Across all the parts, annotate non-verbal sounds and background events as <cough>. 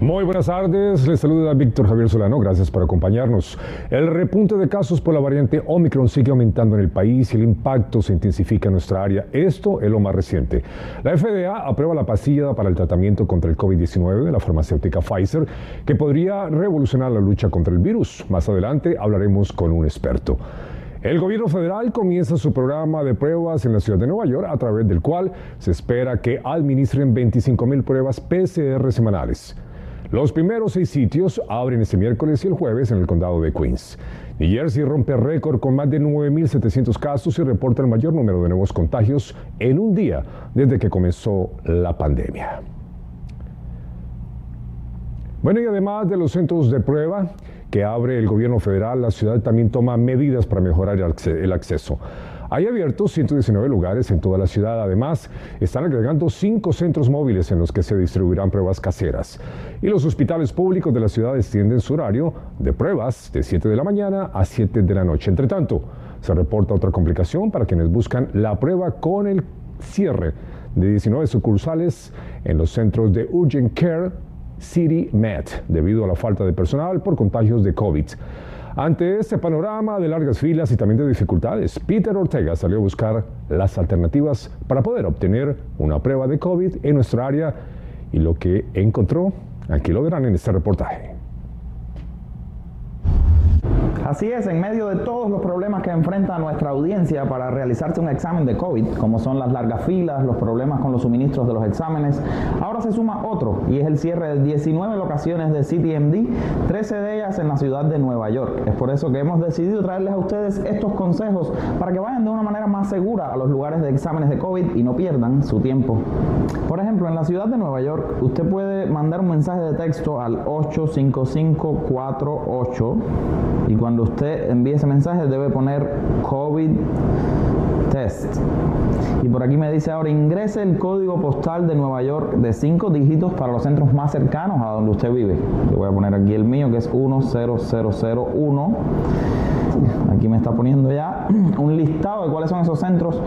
Muy buenas tardes, les saluda Víctor Javier Solano, gracias por acompañarnos. El repunte de casos por la variante Omicron sigue aumentando en el país y el impacto se intensifica en nuestra área. Esto es lo más reciente. La FDA aprueba la pastilla para el tratamiento contra el COVID-19 de la farmacéutica Pfizer, que podría revolucionar la lucha contra el virus. Más adelante hablaremos con un experto. El gobierno federal comienza su programa de pruebas en la ciudad de Nueva York, a través del cual se espera que administren 25 mil pruebas PCR semanales. Los primeros seis sitios abren este miércoles y el jueves en el condado de Queens. New Jersey rompe récord con más de 9.700 casos y reporta el mayor número de nuevos contagios en un día desde que comenzó la pandemia. Bueno, y además de los centros de prueba que abre el gobierno federal, la ciudad también toma medidas para mejorar el acceso. Hay abiertos 119 lugares en toda la ciudad. Además, están agregando cinco centros móviles en los que se distribuirán pruebas caseras. Y los hospitales públicos de la ciudad extienden su horario de pruebas de 7 de la mañana a 7 de la noche. Entre tanto, se reporta otra complicación para quienes buscan la prueba con el cierre de 19 sucursales en los centros de Urgent Care City Med debido a la falta de personal por contagios de COVID. Ante este panorama de largas filas y también de dificultades, Peter Ortega salió a buscar las alternativas para poder obtener una prueba de COVID en nuestra área y lo que encontró, aquí lo verán en este reportaje. Así es, en medio de todos los problemas que enfrenta nuestra audiencia para realizarse un examen de COVID, como son las largas filas, los problemas con los suministros de los exámenes, ahora se suma otro y es el cierre de 19 locaciones de CTMD, 13 de ellas en la ciudad de Nueva York. Es por eso que hemos decidido traerles a ustedes estos consejos para que vayan de una manera más segura a los lugares de exámenes de COVID y no pierdan su tiempo. Por ejemplo, en la ciudad de Nueva York, usted puede mandar un mensaje de texto al 85548 y cuando usted envíe ese mensaje debe poner COVID test. Y por aquí me dice ahora ingrese el código postal de Nueva York de 5 dígitos para los centros más cercanos a donde usted vive. Le voy a poner aquí el mío que es 10001. Aquí me está poniendo ya <clears throat> un listado de cuáles son esos centros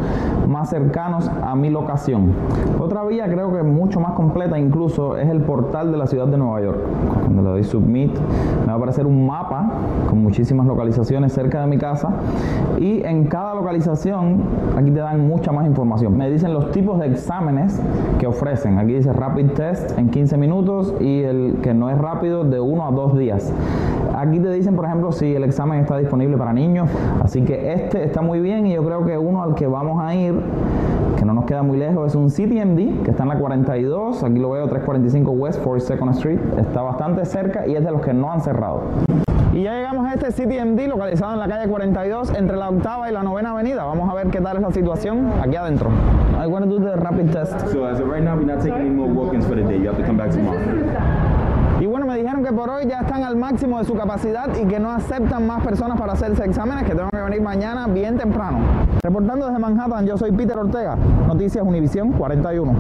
más cercanos a mi locación. Otra vía creo que mucho más completa incluso es el portal de la ciudad de Nueva York. Cuando le doy submit me va a aparecer un mapa con muchísimas localizaciones cerca de mi casa y en cada localización aquí te dan mucha más información. Me dicen los tipos de exámenes que ofrecen. Aquí dice rapid test en 15 minutos y el que no es rápido de 1 a 2 días. Aquí te dicen, por ejemplo, si el examen está disponible para niños. Así que este está muy bien y yo creo que uno al que vamos a ir, que no nos queda muy lejos, es un CTMD que está en la 42. Aquí lo veo, 345 West 42nd Street. Está bastante cerca y es de los que no han cerrado. Y ya llegamos a este CTMD localizado en la calle 42 entre la octava y la novena avenida. Vamos a ver qué tal es la situación aquí adentro. I want to do the rapid test. So as of right now, we're not taking any more walk-ins for the day. You have to come back tomorrow. Y bueno, me dijeron que por hoy ya están al máximo de su capacidad y que no aceptan más personas para hacerse exámenes, que tengo que venir mañana bien temprano. Reportando desde Manhattan, yo soy Peter Ortega, Noticias Univisión 41.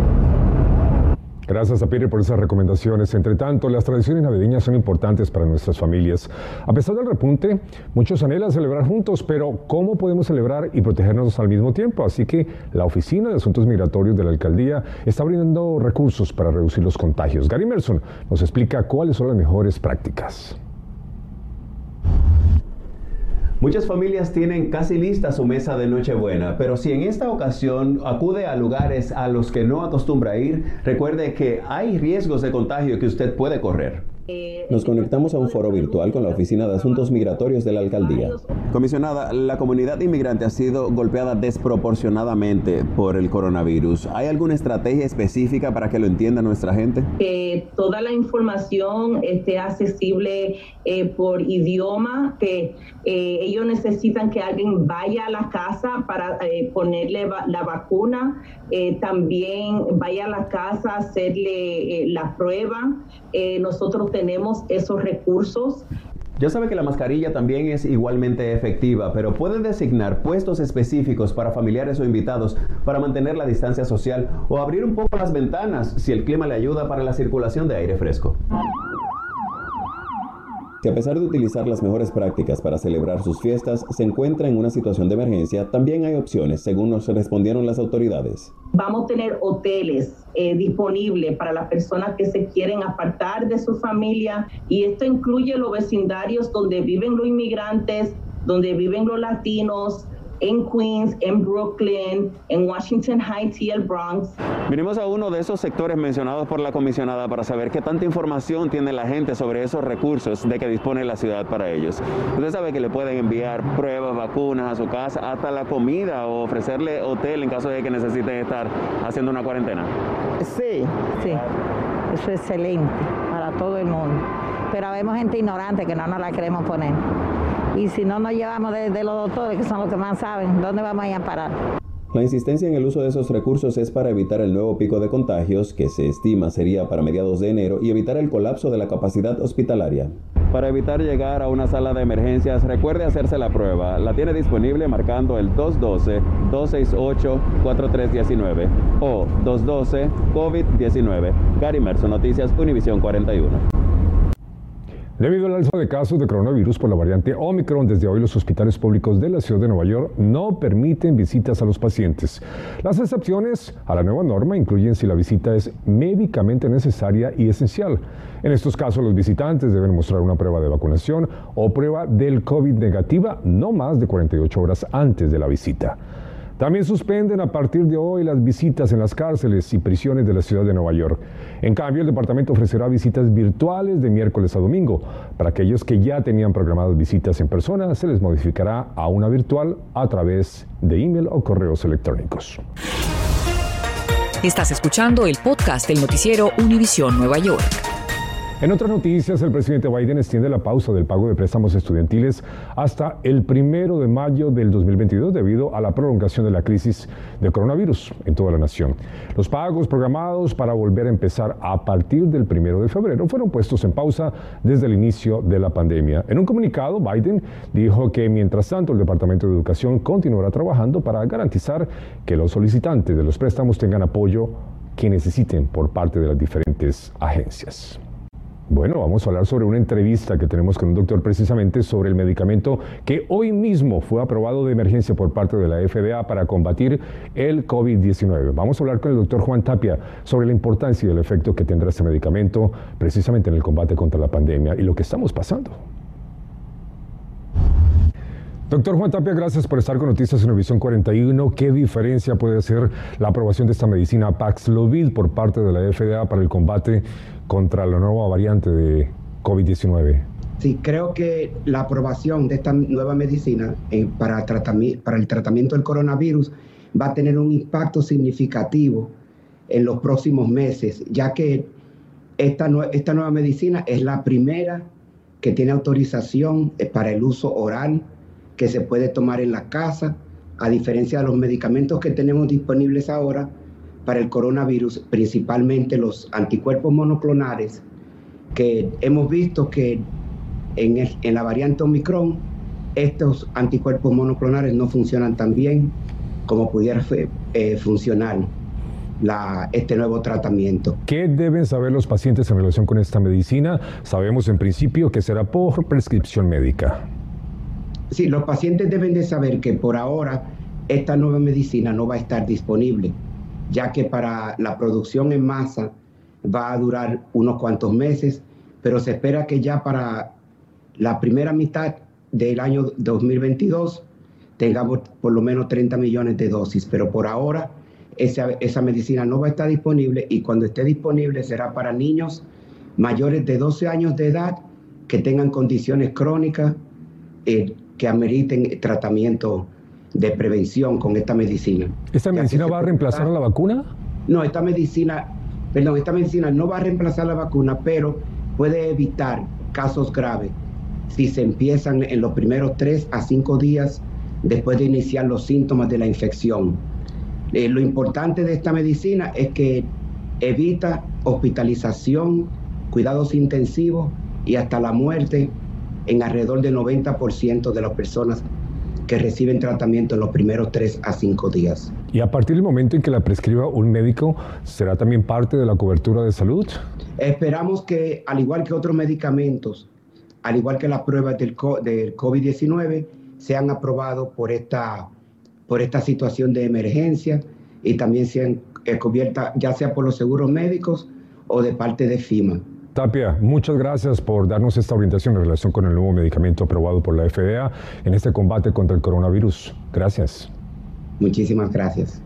Gracias a Peter por esas recomendaciones. Entre tanto, las tradiciones navideñas son importantes para nuestras familias. A pesar del repunte, muchos anhelan celebrar juntos, pero ¿cómo podemos celebrar y protegernos al mismo tiempo? Así que la Oficina de Asuntos Migratorios de la Alcaldía está brindando recursos para reducir los contagios. Gary Merson nos explica cuáles son las mejores prácticas. Muchas familias tienen casi lista su mesa de Nochebuena, pero si en esta ocasión acude a lugares a los que no acostumbra ir, recuerde que hay riesgos de contagio que usted puede correr. Nos conectamos a un foro virtual con la Oficina de Asuntos Migratorios de la Alcaldía. Comisionada, la comunidad inmigrante ha sido golpeada desproporcionadamente por el coronavirus. ¿Hay alguna estrategia específica para que lo entienda nuestra gente? Que toda la información esté accesible eh, por idioma, que eh, ellos necesitan que alguien vaya a la casa para eh, ponerle la vacuna, también vaya a la casa a hacerle la prueba. nosotros tenemos esos recursos. Ya sabe que la mascarilla también es igualmente efectiva, pero puede designar puestos específicos para familiares o invitados para mantener la distancia social o abrir un poco las ventanas si el clima le ayuda para la circulación de aire fresco. Si a pesar de utilizar las mejores prácticas para celebrar sus fiestas, se encuentra en una situación de emergencia, también hay opciones, según nos respondieron las autoridades. Vamos a tener hoteles eh, disponibles para las personas que se quieren apartar de su familia y esto incluye los vecindarios donde viven los inmigrantes, donde viven los latinos, en Queens, en Brooklyn, en Washington Heights y el Bronx. Vinimos a uno de esos sectores mencionados por la comisionada para saber qué tanta información tiene la gente sobre esos recursos de que dispone la ciudad para ellos. Usted sabe que le pueden enviar pruebas, vacunas a su casa, hasta la comida o ofrecerle hotel en caso de que necesiten estar haciendo una cuarentena. Sí, sí, eso es excelente para todo el mundo. Pero vemos gente ignorante que no nos la queremos poner y si no nos llevamos de, los doctores, que son los que más saben, ¿dónde vamos a ir a parar? La insistencia en el uso de esos recursos es para evitar el nuevo pico de contagios, que se estima sería para mediados de enero, y evitar el colapso de la capacidad hospitalaria. Para evitar llegar a una sala de emergencias, recuerde hacerse la prueba. La tiene disponible marcando el 212-268-4319 o 212-COVID-19. Gary Merson, Noticias Univisión 41. Debido al alza de casos de coronavirus por la variante Omicron, desde hoy los hospitales públicos de la ciudad de Nueva York no permiten visitas a los pacientes. Las excepciones a la nueva norma incluyen si la visita es médicamente necesaria y esencial. En estos casos, los visitantes deben mostrar una prueba de vacunación o prueba del COVID negativa no más de 48 horas antes de la visita. También suspenden a partir de hoy las visitas en las cárceles y prisiones de la ciudad de Nueva York. En cambio, el departamento ofrecerá visitas virtuales de miércoles a domingo. Para aquellos que ya tenían programadas visitas en persona, se les modificará a una virtual a través de email o correos electrónicos. Estás escuchando el podcast del noticiero Univisión Nueva York. En otras noticias, el presidente Biden extiende la pausa del pago de préstamos estudiantiles hasta el primero de mayo del 2022 debido a la prolongación de la crisis de coronavirus en toda la nación. Los pagos programados para volver a empezar a partir del primero de febrero fueron puestos en pausa desde el inicio de la pandemia. En un comunicado, Biden dijo que mientras tanto el Departamento de Educación continuará trabajando para garantizar que los solicitantes de los préstamos tengan apoyo que necesiten por parte de las diferentes agencias. Bueno, vamos a hablar sobre una entrevista que tenemos con un doctor precisamente sobre el medicamento que hoy mismo fue aprobado de emergencia por parte de la FDA para combatir el COVID-19. Vamos a hablar con el doctor Juan Tapia sobre la importancia y el efecto que tendrá este medicamento precisamente en el combate contra la pandemia y lo que estamos pasando. Doctor Juan Tapia, gracias por estar con Noticias en Visión 41. ¿Qué diferencia puede hacer la aprobación de esta medicina Paxlovid por parte de la FDA para el combate contra la nueva variante de COVID-19? Sí, creo que la aprobación de esta nueva medicina eh, para, el tratamiento del coronavirus va a tener un impacto significativo en los próximos meses, ya que esta, esta nueva medicina es la primera que tiene autorización eh, para el uso oral que se puede tomar en la casa, a diferencia de los medicamentos que tenemos disponibles ahora para el coronavirus, principalmente los anticuerpos monoclonales, que hemos visto que en, en la variante Omicron estos anticuerpos monoclonales no funcionan tan bien como pudiera eh, funcionar este nuevo tratamiento. ¿Qué deben saber los pacientes en relación con esta medicina? Sabemos en principio que será por prescripción médica. Sí, los pacientes deben de saber que por ahora esta nueva medicina no va a estar disponible, ya que para la producción en masa va a durar unos cuantos meses, pero se espera que ya para la primera mitad del año 2022 tengamos por lo menos 30 millones de dosis, pero por ahora esa, esa medicina no va a estar disponible y cuando esté disponible será para niños mayores de 12 años de edad que tengan condiciones crónicas, eh, que ameriten tratamiento de prevención con esta medicina. ¿Esta medicina va a reemplazar a la vacuna? No, esta medicina, perdón, esta medicina no va a reemplazar la vacuna, pero puede evitar casos graves si se empiezan en los primeros tres a cinco días después de iniciar los síntomas de la infección. Eh, lo importante de esta medicina es que evita hospitalización, cuidados intensivos y hasta la muerte en alrededor del 90% de las personas que reciben tratamiento en los primeros 3 a 5 días. ¿Y a partir del momento en que la prescriba un médico, será también parte de la cobertura de salud? Esperamos que, al igual que otros medicamentos, al igual que las pruebas del, del COVID-19, sean aprobados por esta, por esta situación de emergencia y también sean eh, cubiertas ya sea por los seguros médicos o de parte de FIMA. Tapia, muchas gracias por darnos esta orientación en relación con el nuevo medicamento aprobado por la FDA en este combate contra el coronavirus. Gracias. Muchísimas gracias.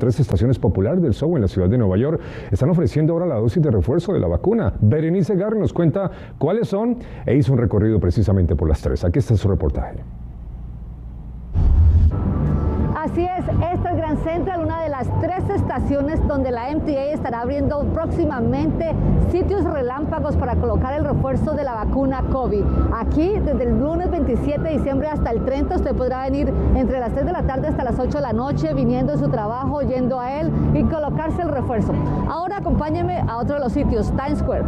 Tres estaciones populares del show en la ciudad de Nueva York están ofreciendo ahora la dosis de refuerzo de la vacuna. Berenice Garri nos cuenta cuáles son e hizo un recorrido precisamente por las tres. Aquí está su reportaje. Así es, esta es Grand Central, una de las tres estaciones donde la MTA estará abriendo próximamente sitios relámpagos para colocar el refuerzo de la vacuna COVID. Aquí, desde el lunes 27 de diciembre hasta el 30, usted podrá venir entre las 3 de la tarde hasta las 8 de la noche, viniendo de su trabajo, yendo a él y colocarse el refuerzo. Ahora acompáñeme a otro de los sitios, Times Square.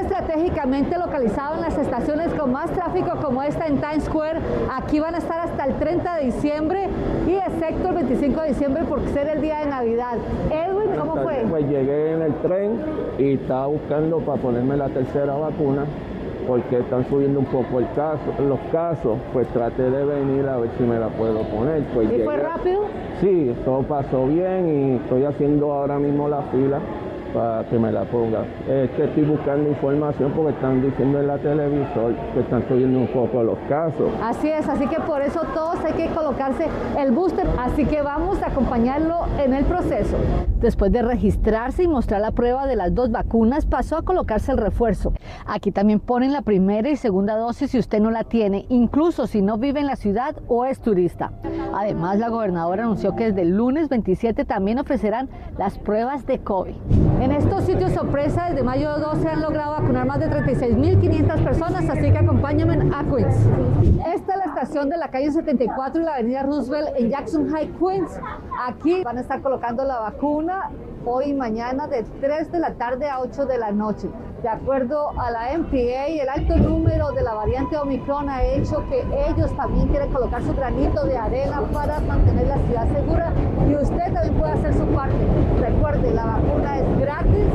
Estratégicamente localizado en las estaciones con más tráfico como esta en Times Square, aquí van a estar hasta el 30 de diciembre y excepto el 25 de diciembre por ser el día de Navidad. Edwin, ¿cómo fue? Pues llegué en el tren y estaba buscando para ponerme la tercera vacuna porque están subiendo un poco el caso, los casos, pues traté de venir a ver si me la puedo poner. Pues ¿Y fue rápido? Sí, todo pasó bien y estoy haciendo ahora mismo la fila para que me la ponga. Es que estoy buscando información porque están diciendo en la televisor que están subiendo un poco los casos. Así es, así que por eso todos hay que colocarse el booster, así que vamos a acompañarlo en el proceso. Después de registrarse y mostrar la prueba de las dos vacunas, pasó a colocarse el refuerzo. Aquí también ponen la primera y segunda dosis si usted no la tiene, incluso si no vive en la ciudad o es turista. Además, la gobernadora anunció que desde el lunes 27 también ofrecerán las pruebas de COVID. En estos sitios sorpresa, desde mayo 12 han logrado vacunar más de 36.500 personas, así que acompáñenme a Queens. Esta es la estación de la calle 74 y la avenida Roosevelt en Jackson High, Queens. Aquí van a estar colocando la vacuna hoy y mañana de 3 de la tarde a 8 de la noche. De acuerdo a la MPA, el alto número de la variante Omicron ha hecho que ellos también quieren colocar su granito de arena para mantener la ciudad segura y usted también puede hacer su parte. Recuerde, la vacuna es gratis,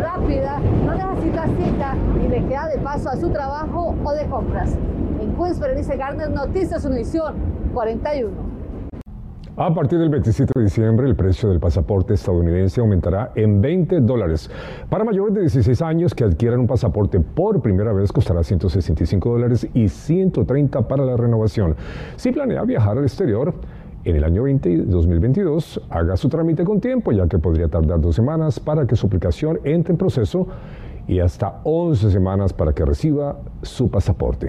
rápida, no necesita cita y le queda de paso a su trabajo o de compras. En Queens, Berenice Garner, Noticias Univisión 41. A partir del 27 de diciembre, el precio del pasaporte estadounidense aumentará en 20 dólares. Para mayores de 16 años que adquieran un pasaporte por primera vez costará 165 dólares y 130 para la renovación. Si planea viajar al exterior, en el año 20, 2022 haga su trámite con tiempo, ya que podría tardar dos semanas para que su aplicación entre en proceso y hasta 11 semanas para que reciba su pasaporte.